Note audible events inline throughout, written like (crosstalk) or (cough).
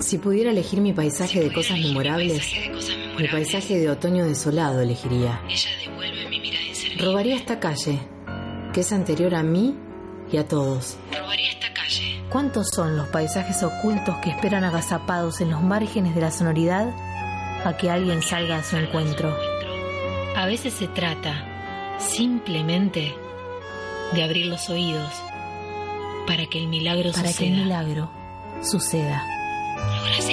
Si pudiera elegir mi paisaje de cosas memorables, mi paisaje de otoño desolado elegiría. Robaría esta calle, que es anterior a mí y a todos. Robaría esta calle. ¿Cuántos son los paisajes ocultos que esperan agazapados en los márgenes de la sonoridad a que alguien salga a su encuentro? A veces se trata simplemente de abrir los oídos para que el milagro Para que suceda. el milagro suceda.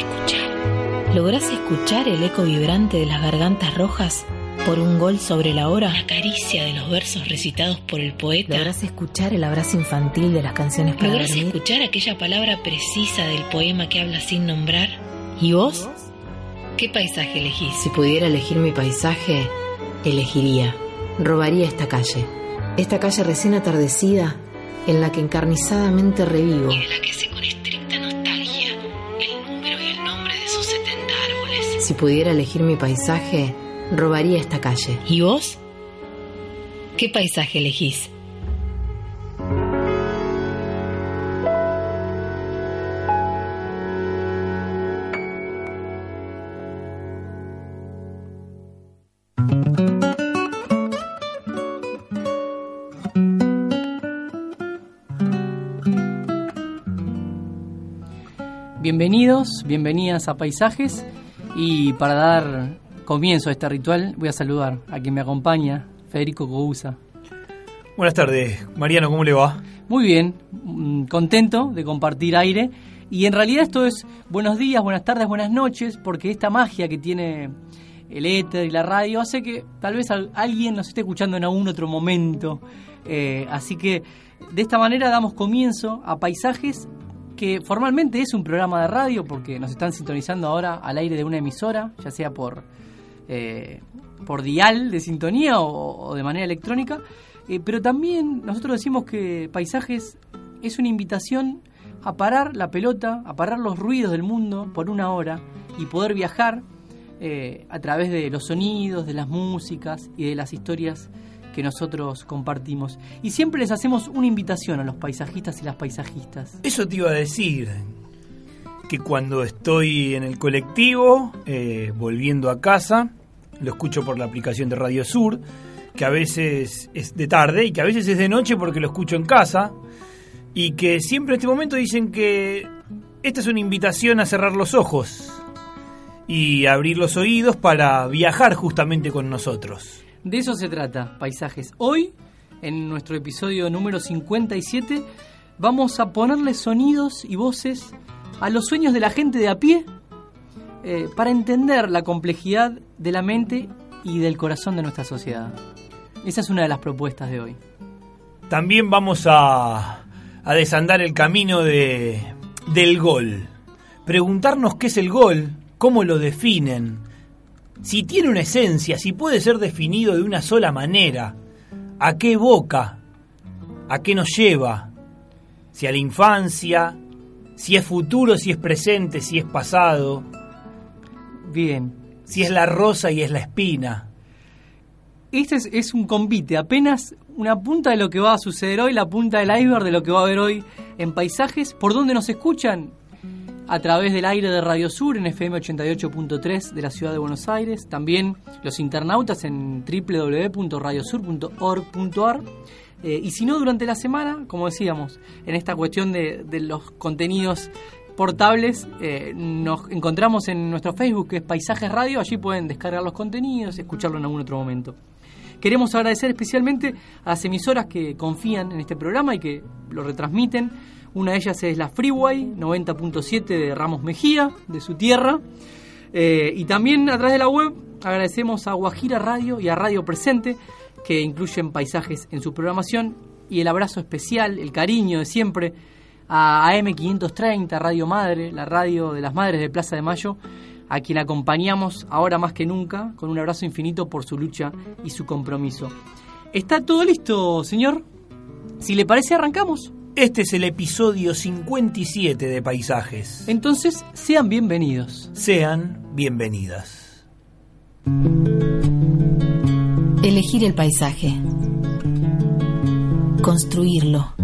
¿Lográs escuchar? ¿Lográs escuchar el eco vibrante de las gargantas rojas por un gol sobre la hora? La caricia de los versos recitados por el poeta. ¿Lográs escuchar el abrazo infantil de las canciones para ¿Lográs dormir? escuchar aquella palabra precisa del poema que habla sin nombrar? ¿Y vos? ¿Qué paisaje elegís? Si pudiera elegir mi paisaje, elegiría. Robaría esta calle. Esta calle recién atardecida en la que encarnizadamente revivo. Y de la que sé Si pudiera elegir mi paisaje, robaría esta calle. ¿Y vos? ¿Qué paisaje elegís? Bienvenidos, bienvenidas a Paisajes y para dar comienzo a este ritual voy a saludar a quien me acompaña, Federico Cousa. Buenas tardes, Mariano, ¿cómo le va? Muy bien, mm, contento de compartir aire y en realidad esto es buenos días, buenas tardes, buenas noches porque esta magia que tiene el éter y la radio hace que tal vez al- alguien nos esté escuchando en algún otro momento. Eh, así que de esta manera damos comienzo a Paisajes que formalmente es un programa de radio porque nos están sintonizando ahora al aire de una emisora, ya sea por, eh, por dial de sintonía o, de manera electrónica, Eh, pero también nosotros decimos que Paisajes es una invitación a parar la pelota, a parar los ruidos del mundo por una hora y poder viajar eh, a través de los sonidos, de las músicas y de las historias que nosotros compartimos. Y siempre les hacemos una invitación a los paisajistas y las paisajistas. Eso te iba a decir, que cuando estoy en el colectivo, eh, volviendo a casa, lo escucho por la aplicación de Radio Sur, que a veces es de tarde y que a veces es de noche porque lo escucho en casa, y que siempre en este momento dicen que esta es una invitación a cerrar los ojos y abrir los oídos para viajar justamente con nosotros. De eso se trata, paisajes. Hoy, en nuestro episodio número 57, vamos a ponerle sonidos y voces a los sueños de la gente de a pie eh, para entender la complejidad de la mente y del corazón de nuestra sociedad. Esa es una de las propuestas de hoy. También vamos a, a desandar el camino de, del gol. Preguntarnos qué es el gol, cómo lo definen, si tiene una esencia, si puede ser definido de una sola manera, a qué evoca, a qué nos lleva, si a la infancia, si es futuro, si es presente, si es pasado, Bien. si es la rosa y es la espina. Este es, es un convite, apenas una punta de lo que va a suceder hoy, la punta del iceberg de lo que va a haber hoy en paisajes. ¿Por dónde nos escuchan? A través del aire de Radio Sur en FM 88.3 de la ciudad de Buenos Aires. También los internautas en www.radiosur.org.ar. Eh, y si no, durante la semana, como decíamos, en esta cuestión de, los contenidos portables, eh, nos encontramos en nuestro Facebook, que es Paisajes Radio. Allí pueden descargar los contenidos, escucharlo en algún otro momento. Queremos agradecer especialmente a las emisoras que confían en este programa y que lo retransmiten. Una de ellas es la Freeway 90.7 de Ramos Mejía, de su tierra. Eh, y también a través de la web agradecemos a Guajira Radio y a Radio Presente, que incluyen paisajes en su programación. Y el abrazo especial, el cariño de siempre a AM530, Radio Madre, la radio de las Madres de Plaza de Mayo, a quien acompañamos ahora más que nunca con un abrazo infinito por su lucha y su compromiso. ¿Está todo listo, señor? Si le parece, arrancamos. Este es el episodio 57 de Paisajes. Entonces, sean bienvenidos. Sean bienvenidas. Elegir el paisaje. Construirlo.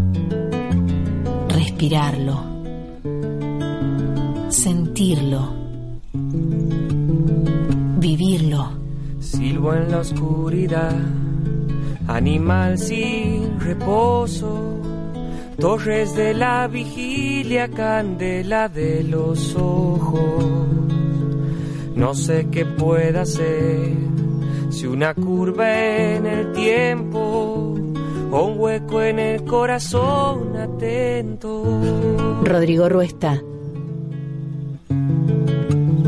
Respirarlo. Sentirlo. Vivirlo. Silbo en la oscuridad, animal sin reposo. Torres de la vigilia, candela de los ojos. No sé qué pueda ser, si una curva en el tiempo o un hueco en el corazón atento. Rodrigo Ruesta.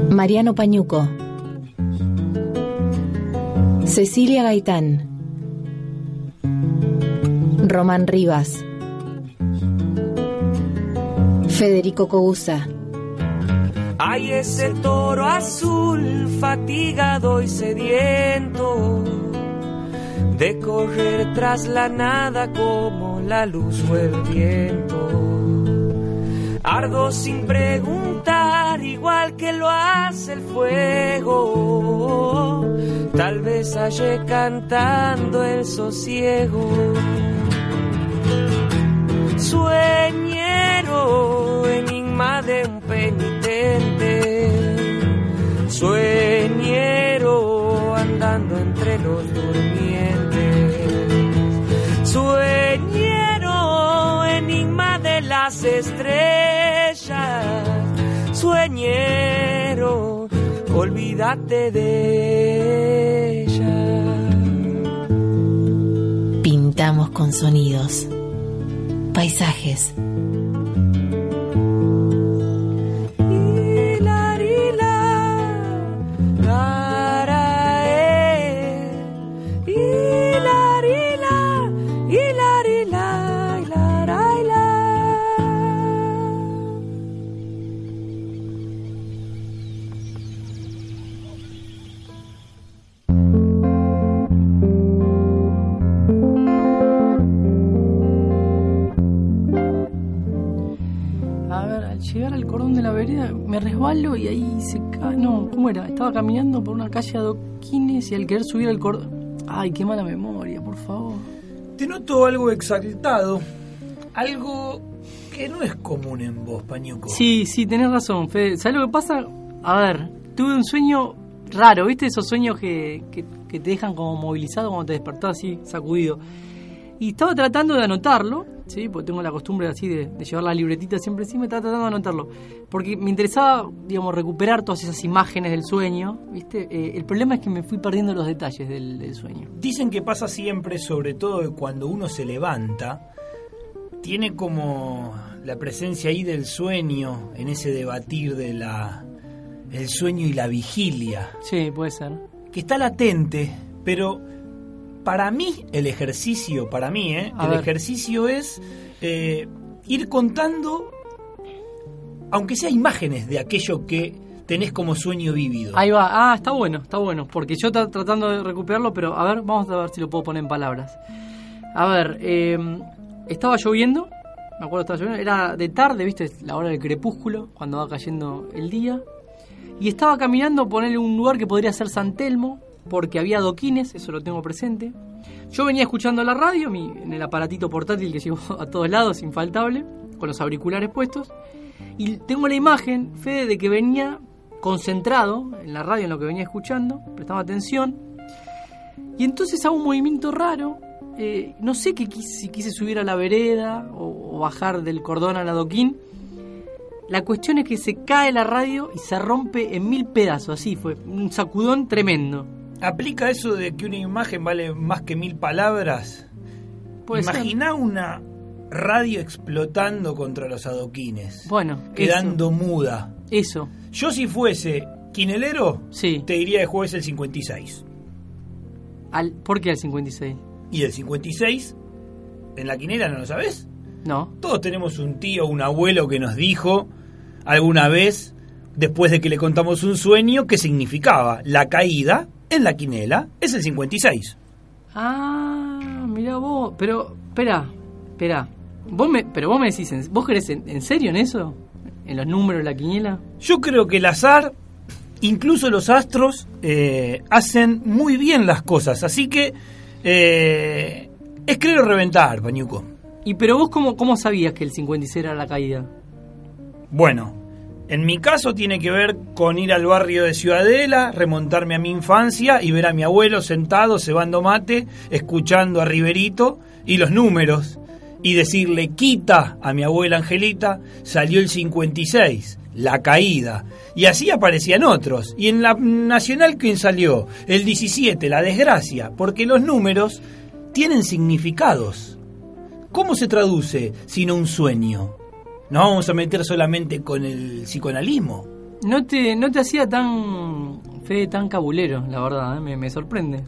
Mariano Pañuco. Cecilia Gaitán. Román Rivas. Federico Cousa. Hay ese toro azul fatigado y sediento de correr tras la nada como la luz o el viento. Ardo sin preguntar, igual que lo hace el fuego. Tal vez hallé cantando el sosiego. Sueñero, enigma de un penitente. Sueñero, andando entre los durmientes. Sueñero, enigma de las estrellas. Sueñero, olvídate de ella. Pintamos con sonidos. Paisajes. No, ¿cómo era? Estaba caminando por una calle de adoquines y al querer subir al cordón. Ay, qué mala memoria, por favor. Te noto algo exaltado, algo que no es común en vos, Pañuco. Sí, sí, tenés razón, Fede. ¿Sabes lo que pasa? A ver, tuve un sueño raro, ¿viste? Esos sueños que, que, que te dejan como movilizado cuando te despertás así, sacudido. Y estaba tratando de anotarlo, ¿sí? Porque tengo la costumbre así de, de llevar la libretita siempre encima, estaba tratando de anotarlo. Porque me interesaba, digamos, recuperar todas esas imágenes del sueño, ¿viste? Eh, el problema es que me fui perdiendo los detalles del, del sueño. Dicen que pasa siempre, sobre todo cuando uno se levanta, tiene como la presencia ahí del sueño, en ese debatir de la el sueño y la vigilia, Sí, puede ser. que está latente, pero para mí el ejercicio, para mí, ¿eh? El ver. ejercicio es eh, ir contando, aunque sea imágenes de aquello que tenés como sueño vivido. Ahí va. Ah, está bueno, está bueno. Porque yo estaba tratando de recuperarlo, pero a ver, vamos a ver si lo puedo poner en palabras. A ver, eh, estaba lloviendo, me acuerdo estaba lloviendo, era de tarde, viste, la hora del crepúsculo, cuando va cayendo el día. Y estaba caminando, ponerle un lugar que podría ser San Telmo, porque había adoquines, eso lo tengo presente. Yo venía escuchando la radio, mi, en el aparatito portátil que (laughs) llevo a todos lados, infaltable, con los auriculares puestos. Y tengo la imagen, Fede, de que venía concentrado en la radio, en lo que venía escuchando, prestaba atención. Y entonces hago un movimiento raro. eh, no sé quise, si quise subir a la vereda o, o bajar del cordón al adoquín. La cuestión es que se cae la radio y se rompe en mil pedazos. Así fue, un sacudón tremendo. ¿Aplica eso de que una imagen vale más que mil palabras? Puede ser. Imagina una radio explotando contra los adoquines, Bueno, quedando muda. Eso, eso, Yo si fuese quinelero, sí. te diría que juegues el 56. Al, ¿Por qué al 56? Y el 56, en la quinela, ¿no lo sabes? No. Todos tenemos un tío, un abuelo que nos dijo alguna vez, después de que le contamos un sueño, qué significaba. La caída en la quinela es el 56. Ah, mira vos. Pero, espera, espera. Vos me, pero vos me decís, ¿vos crees en, en serio en eso? ¿En los números, la quiniela? Yo creo que el azar, incluso los astros, eh, hacen muy bien las cosas. Así que eh, es creer o reventar, Pañuco. ¿Y pero vos cómo, cómo sabías que el 56 era la caída? Bueno, en mi caso tiene que ver con ir al barrio de Ciudadela, remontarme a mi infancia y ver a mi abuelo sentado cebando mate, escuchando a Riverito y los números, y decirle quita a mi abuela Angelita, salió el 56, la caída. Y así aparecían otros. Y en la Nacional, ¿quién salió? El 17, la desgracia, porque los números tienen significados. ¿Cómo se traduce sino un sueño? Nos vamos a meter solamente con el psicoanalismo. No te, no te hacía tan, Fede, tan cabulero, la verdad, ¿eh? me, me sorprende.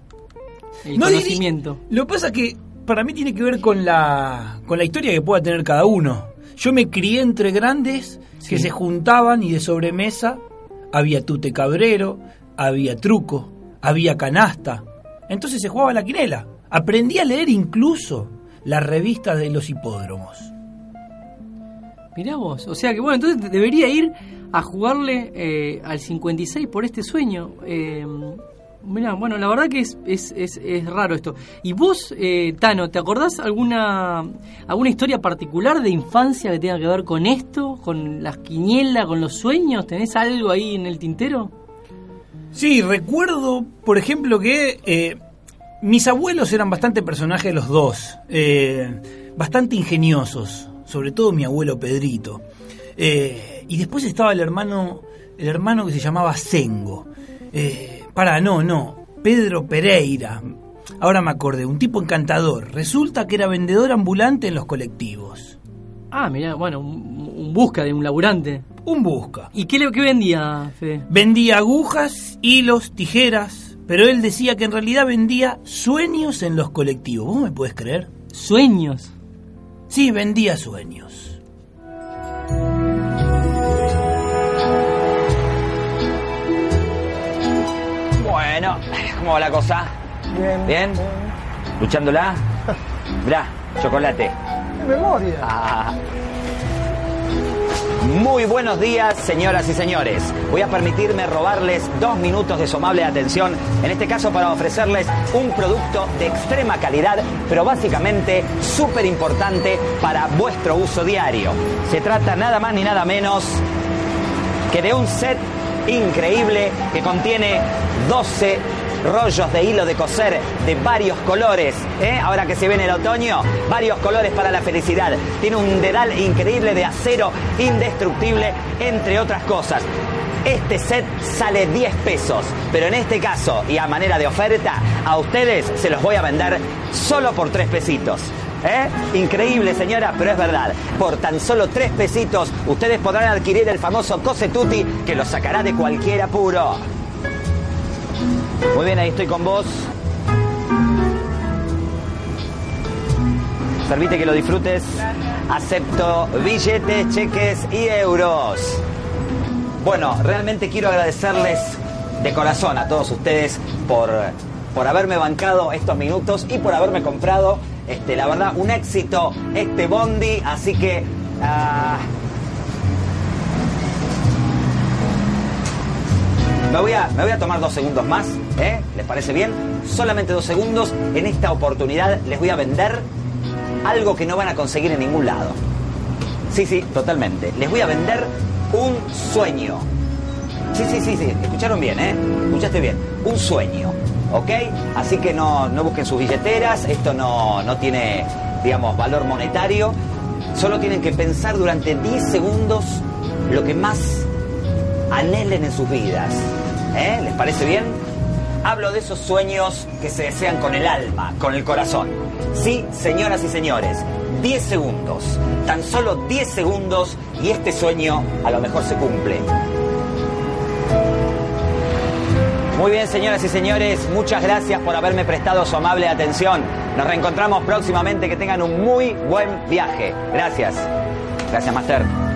El No dirí- conocimiento. Lo que pasa es que para mí tiene que ver con la, con la historia que pueda tener cada uno. Yo me crié entre grandes que se juntaban y de sobremesa había tute cabrero, había truco, había canasta. Entonces se jugaba la quinela. Aprendí a leer incluso las revistas de los hipódromos. Mirá vos, o sea que bueno, entonces debería ir a jugarle eh, al 56 por este sueño. Eh, mirá, bueno, la verdad que es, es, es, es raro esto. ¿Y vos, eh, Tano, te acordás alguna, alguna historia particular de infancia que tenga que ver con esto? ¿Con las quinielas, con los sueños? ¿Tenés algo ahí en el tintero? Sí, recuerdo, por ejemplo, que eh, mis abuelos eran bastante personajes los dos, eh, bastante ingeniosos, sobre todo mi abuelo Pedrito. Eh, y después estaba el hermano, el hermano que se llamaba Sengo. Eh, para, no, no, Pedro Pereira. Ahora me acordé, un tipo encantador. Resulta que era vendedor ambulante en los colectivos. Ah, mirá, bueno, un, un busca de un laburante. Un busca. ¿Y qué, le, qué vendía, Fede? Vendía agujas, hilos, tijeras, pero él decía que en realidad vendía sueños en los colectivos. ¿Vos me puedes creer? Sueños. Sí, vendía sueños. Bueno, ¿cómo va la cosa? Bien. ¿Bien? ¿Luchándola? (laughs) Mirá, chocolate. memoria. Ah. Muy buenos días, señoras y señores. Voy a permitirme robarles dos minutos de su amable atención, en este caso para ofrecerles un producto de extrema calidad, pero básicamente súper importante para vuestro uso diario. Se trata nada más ni nada menos que de un set increíble que contiene 12 rollos de hilo de coser de varios colores. ¿eh? Ahora que se viene el otoño, varios colores para la felicidad. Tiene un dedal increíble de acero indestructible, entre otras cosas. Este set sale 10 pesos, pero en este caso y a manera de oferta, a ustedes se los voy a vender solo por 3 pesitos. ¿Eh? Increíble, señora, pero es verdad. Por tan solo tres pesitos, ustedes podrán adquirir el famoso Cose Tutti que los sacará de cualquier apuro. Muy bien, ahí estoy con vos. Servite que lo disfrutes. Acepto billetes, cheques y euros. Bueno, realmente quiero agradecerles de corazón a todos ustedes por, por haberme bancado estos minutos y por haberme comprado, este, la verdad, un éxito este bondi. Así que... ah, Me voy, a, tomar dos segundos más, ¿eh? ¿Les parece bien? Solamente dos segundos. En esta oportunidad les voy a vender algo que no van a conseguir en ningún lado. Sí, sí, totalmente. Les voy a vender un sueño. Sí, sí, sí, sí. Escucharon bien, ¿eh? Escuchaste bien. Un sueño. ¿Ok? Así que no, no busquen sus billeteras. Esto no, no tiene, digamos, valor monetario. Solo tienen que pensar durante 10 segundos lo que más anhelen en sus vidas. ¿Eh? ¿Les parece bien? Hablo de esos sueños que se desean con el alma, con el corazón. Sí, señoras y señores, 10 segundos, tan solo 10 segundos y este sueño a lo mejor se cumple. Muy bien, señoras y señores, muchas gracias por haberme prestado su amable atención. Nos reencontramos próximamente, que tengan un muy buen viaje. Gracias. Gracias, Master.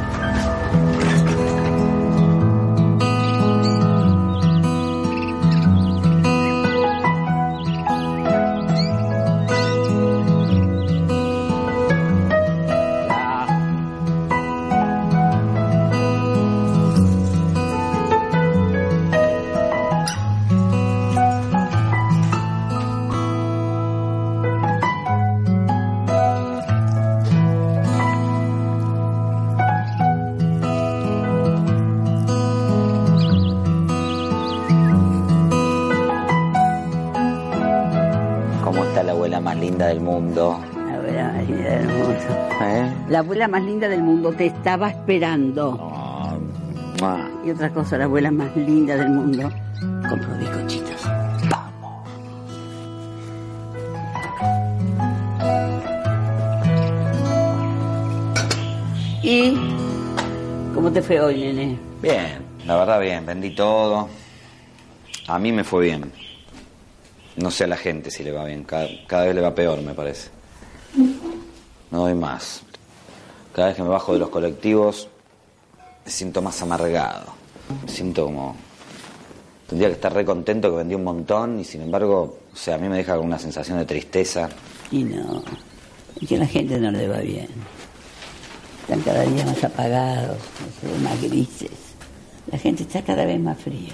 Linda del mundo? La abuela más linda del mundo. ¿Eh? La abuela más linda del mundo te estaba esperando. Oh, mua. Y otra cosa, la abuela más linda del mundo compró bizcochitos. ¿Y cómo te fue hoy, nene? Bien, la verdad bien, vendí todo. A mí me fue bien. No sé a la gente si le va bien, cada, vez le va peor, me parece. No doy más. Cada vez que me bajo de los colectivos, me siento más amargado. Me siento como... Tendría que estar re contento que vendí un montón y sin embargo, o sea, a mí me deja con una sensación de tristeza. Y no, es que a la gente no le va bien. Están cada día más apagados, más grises. La gente está cada vez más fría.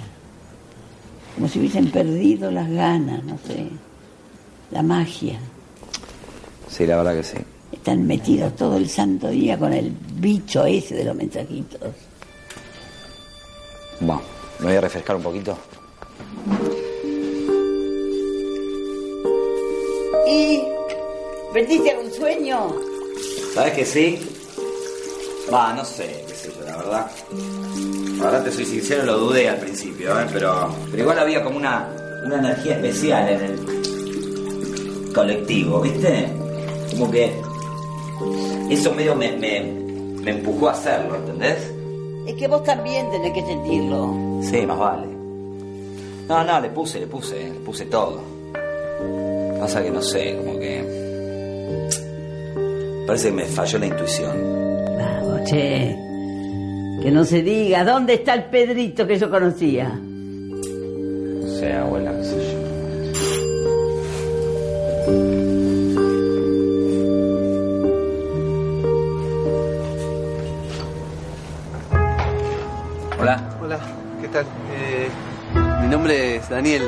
Como si hubiesen perdido las ganas, no sé. La magia. Sí, la verdad que sí. Están metidos todo el santo día con el bicho ese de los mensajitos. Bueno, me voy a refrescar un poquito. ¿Y perdiste algún sueño? ¿Sabes que sí? Va, no sé, qué sé yo, la verdad. La verdad te soy sincero, lo dudé al principio, ¿eh? pero, pero igual había como una, una energía especial en el colectivo, ¿viste? Como que eso medio me, me, me empujó a hacerlo, ¿entendés? Es que vos también tenés que sentirlo. Sí, más vale. No, no, le puse, le puse, le puse todo. Pasa que no sé, como que... Parece que me falló la intuición. Vamos, che. Que no se diga, ¿dónde está el Pedrito que yo conocía? No sé, abuela, qué sé yo. Hola. Hola, ¿qué tal? Eh, mi nombre es Daniel.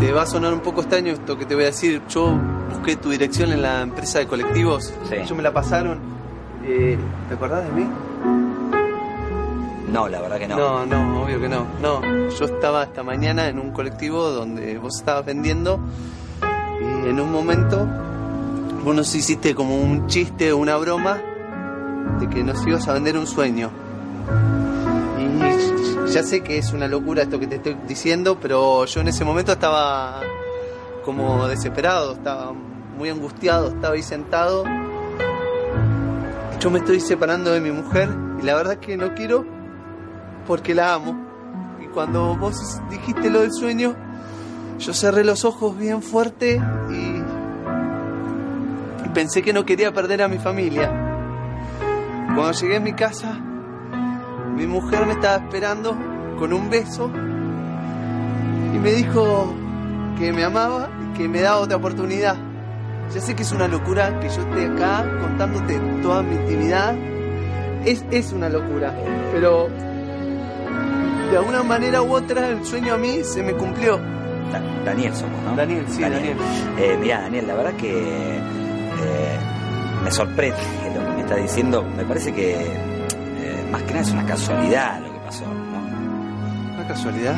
Te va a sonar un poco extraño esto que te voy a decir. Yo busqué tu dirección en la empresa de colectivos. Sí. Ellos me la pasaron. Eh, ¿Te acordás de mí? No, la verdad que no. No, no, obvio que no. No, yo estaba esta mañana en un colectivo donde vos estabas vendiendo y en un momento vos nos hiciste como un chiste una broma de que nos ibas a vender un sueño. Y ya sé que es una locura esto que te estoy diciendo, pero yo en ese momento estaba como desesperado, estaba muy angustiado, estaba ahí sentado. Yo me estoy separando de mi mujer y la verdad que no quiero porque la amo. Y cuando vos dijiste lo del sueño, yo cerré los ojos bien fuerte y, pensé que no quería perder a mi familia. Cuando llegué a mi casa, mi mujer me estaba esperando con un beso y me dijo que me amaba y que me daba otra oportunidad. Ya sé que es una locura que yo esté acá contándote toda mi intimidad. Es, es una locura, pero de alguna manera u otra el sueño a mí se me cumplió. Da- Daniel somos, ¿no? Daniel, sí, Daniel. Eh, mira, Daniel, la verdad que eh, me sorprende lo que me está diciendo. Me parece que eh, más que nada es una casualidad lo que pasó, ¿no? ¿Una casualidad?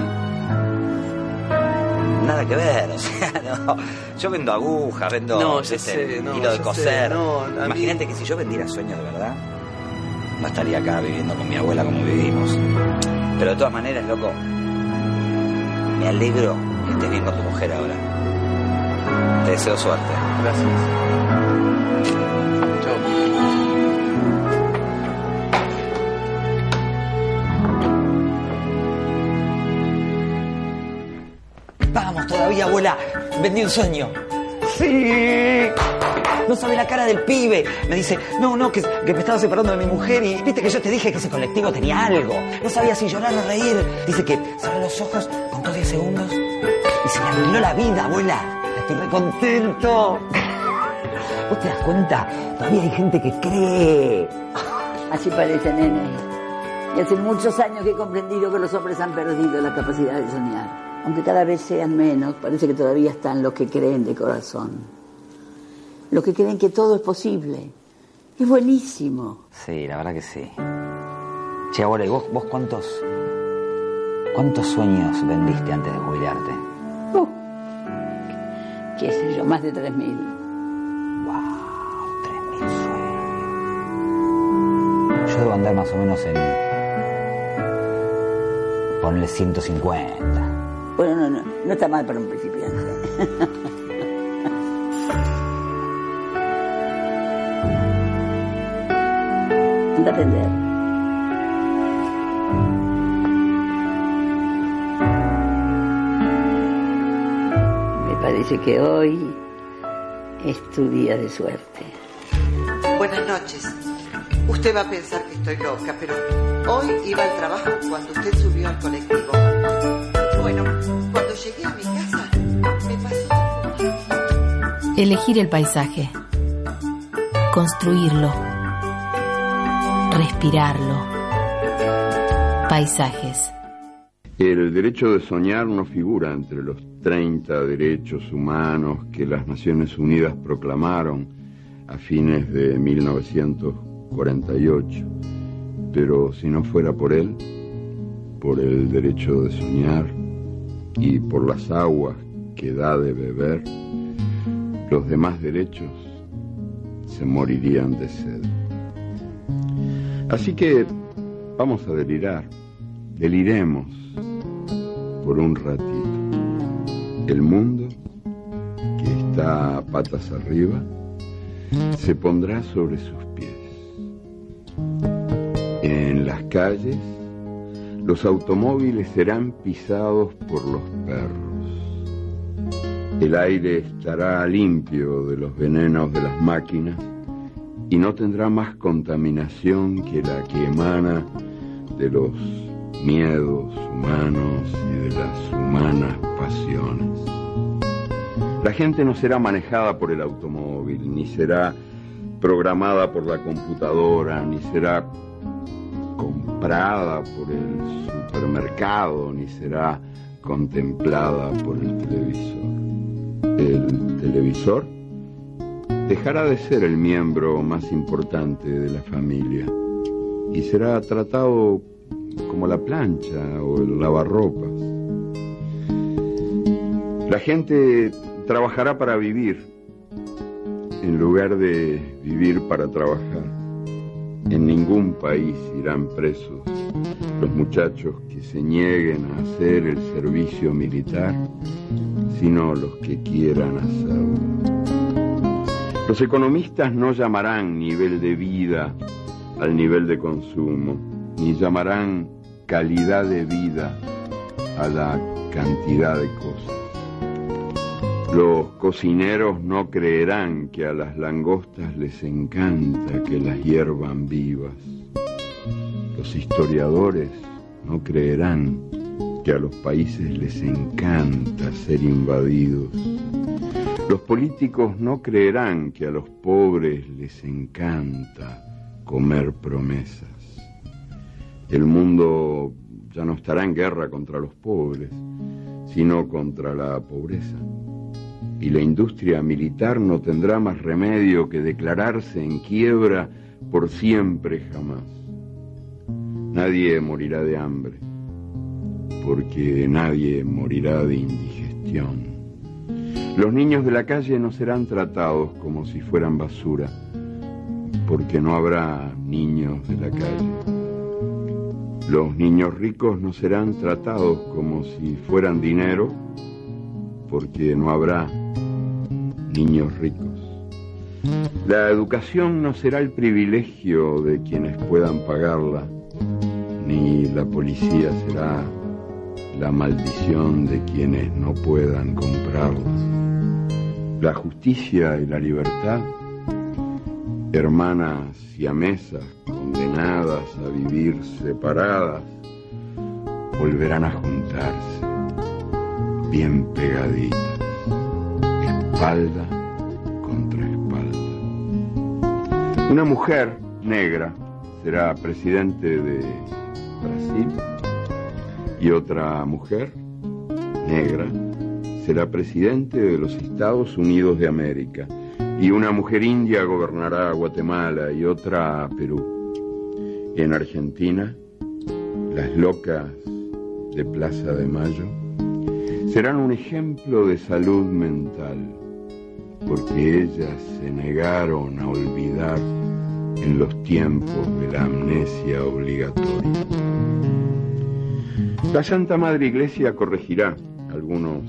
Nada que ver, o sea, (laughs) no. Yo vendo agujas, vendo No, ya sé, no, hilo de ya coser. no, mí- Imagínate que si yo vendiera sueños de verdad, no estaría acá viviendo con mi abuela como vivimos. Pero de todas maneras, loco, me alegro que estés bien con tu mujer ahora. Te deseo suerte. Gracias. Chao. Vamos todavía, abuela. Vendí un sueño. Sí. No sabe la cara del pibe. Me dice, no, no, que, que me estaba separando de mi mujer y viste que yo te dije que ese colectivo tenía algo. No sabía si llorar o reír. Dice que cerró los ojos, contó 10 segundos y se le arruinó la vida, abuela. Estoy re contento. (laughs) ¿Vos te das cuenta? Todavía hay gente que cree. Así parece, nene. Y hace muchos años que he comprendido que los hombres han perdido la capacidad de soñar. Aunque cada vez sean menos, parece que todavía están los que creen de corazón. Los que creen que todo es posible. Es buenísimo. Sí, la verdad que sí. Che, abuela, ¿y vos, vos cuántos, cuántos sueños vendiste antes de jubilarte? Uh, qué sé yo, más de 3.000. Yo debo andar más o menos en. Ponle 150. Bueno, no, no, no está mal para un principiante. (laughs) Atender. Me parece que hoy es tu día de suerte. Buenas noches. Usted va a pensar que estoy loca, pero hoy iba al trabajo cuando usted subió al colectivo. Bueno, cuando llegué a mi casa, me pasó. Elegir el paisaje. Construirlo. Respirarlo. Paisajes. El derecho de soñar no figura entre los 30 derechos humanos que las Naciones Unidas proclamaron a fines de 1948. Pero si no fuera por él, por el derecho de soñar y por las aguas que da de beber, los demás derechos se morirían de sed. Así que vamos a delirar, deliremos por un ratito. El mundo, que está patas arriba, se pondrá sobre sus pies. En las calles, los automóviles serán pisados por los perros. El aire estará limpio de los venenos de las máquinas y no tendrá más contaminación que la que emana de los miedos humanos y de las humanas pasiones. La gente no será manejada por el automóvil, ni será programada por la computadora, ni será comprada por el supermercado, ni será contemplada por el televisor. El televisor dejará de ser el miembro más importante de la familia y será tratado como la plancha o el lavarropas. La gente trabajará para vivir en lugar de vivir para trabajar. En ningún país irán presos los muchachos que se nieguen a hacer el servicio militar, sino los que quieran hacerlo. Los economistas no llamarán nivel de vida al nivel de consumo, ni llamarán calidad de vida a la cantidad de cosas. Los cocineros no creerán que a las langostas les encanta que las hiervan vivas. Los historiadores no creerán que a los países les encanta ser invadidos. Los políticos no creerán que a los pobres les encanta comer promesas. El mundo ya no estará en guerra contra los pobres, sino contra la pobreza. Y la industria militar no tendrá más remedio que declararse en quiebra por siempre jamás. Nadie morirá de hambre, porque nadie morirá de indigestión. Los niños de la calle no serán tratados como si fueran basura, porque no habrá niños de la calle. Los niños ricos no serán tratados como si fueran dinero, porque no habrá niños ricos. La educación no será el privilegio de quienes puedan pagarla, ni la policía será la maldición de quienes no puedan comprarlas. La justicia y la libertad, hermanas y siamesas condenadas a vivir separadas, volverán a juntarse, bien pegaditas, espalda contra espalda. Una mujer negra será presidente de Brasil y otra mujer negra será presidente de los Estados Unidos de América y una mujer india gobernará Guatemala y otra Perú. En Argentina, las locas de Plaza de Mayo serán un ejemplo de salud mental, porque ellas se negaron a olvidar en los tiempos de la amnesia obligatoria. La Santa Madre Iglesia corregirá algunos,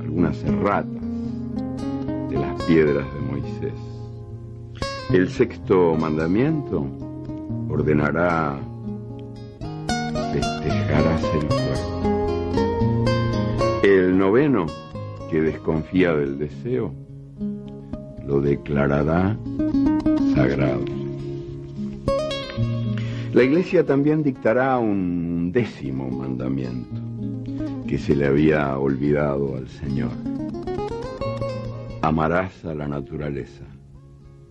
algunas erratas de las piedras de Moisés. El sexto mandamiento ordenará festejarás el cuerpo. El noveno, que desconfía del deseo, lo declarará sagrado. La iglesia también dictará un décimo mandamiento que se le había olvidado al Señor. Amarás a la naturaleza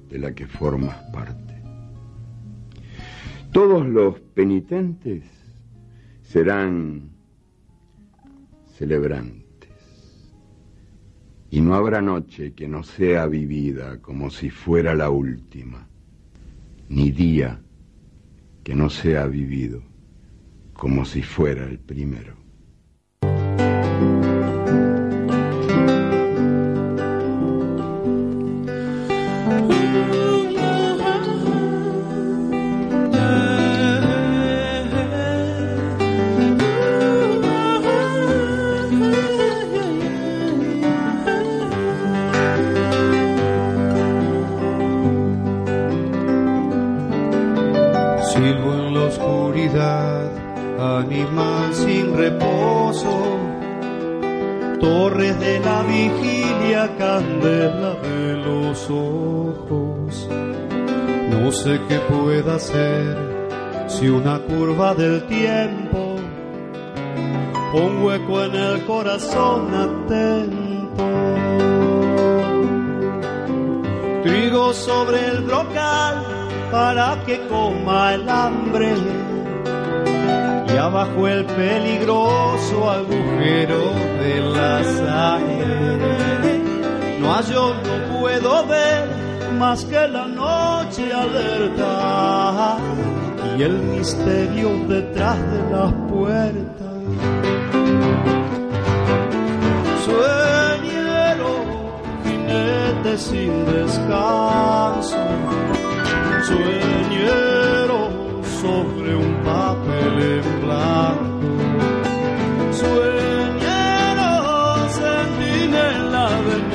de la que formas parte. Todos los penitentes serán celebrantes y no habrá noche que no sea vivida como si fuera la última, ni día que no sea vivido como si fuera el primero. Si una curva del tiempo, un hueco en el corazón atento. Trigo sobre el brocal para que coma el hambre y abajo el peligroso agujero de la sangre. No hay yo no puedo ver más que la noche alerta y el misterio detrás de las puertas. Sueñero, jinete sin descanso, sueñero sobre un papel en blanco gemelos.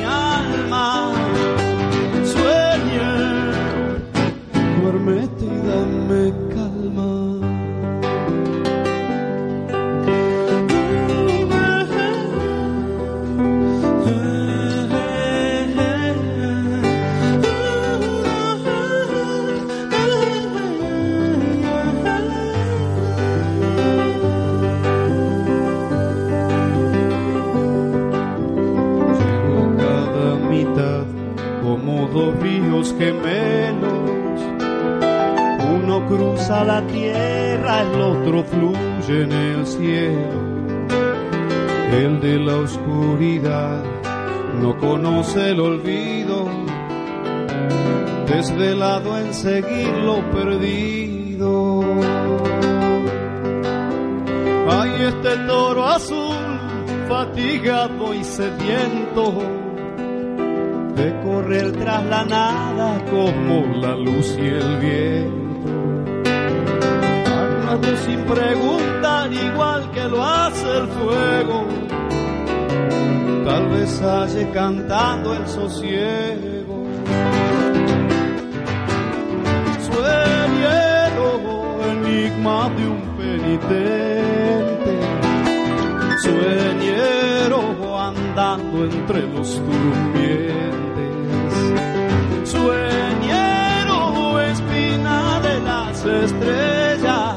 Oscuridad no conoce el olvido, desvelado en seguir lo perdido. Hay este toro azul, fatigado y sediento de correr tras la nada como la luz y el viento. Armado sin preguntar igual que lo hace el fuego, tal vez halle cantando el sosiego. Sueñero, enigma de un penitente. Sueñero andando entre los durmientes, sueñero espina de las estrellas,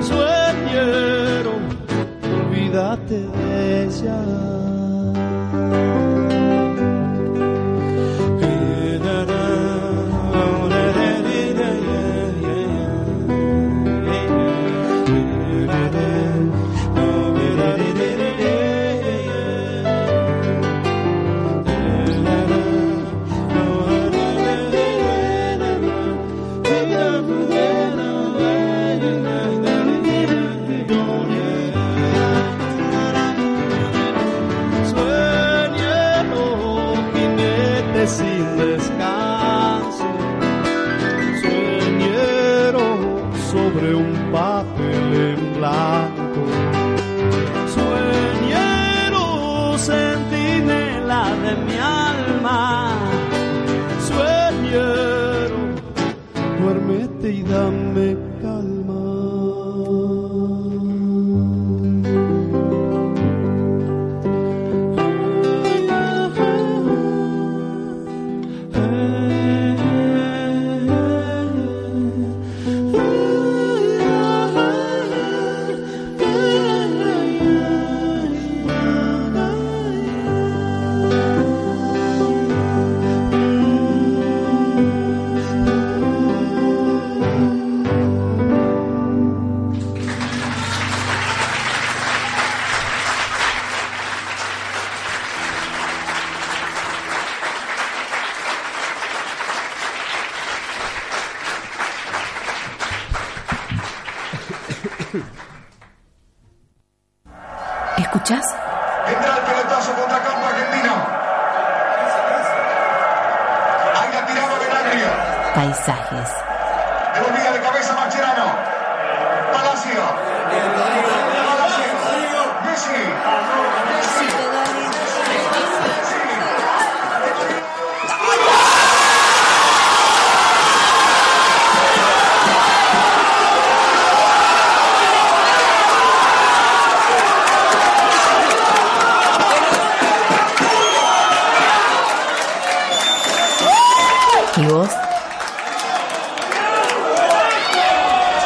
sueñero, olvídate de mi alma. Sueño, duérmete y dame escuchas? Vendrá el pelotazo contra campo argentino. Hay la tirada de Langria. Paisajes. Devolvida de cabeza Mascherano. Palacio. Palacio. Messi. Messi.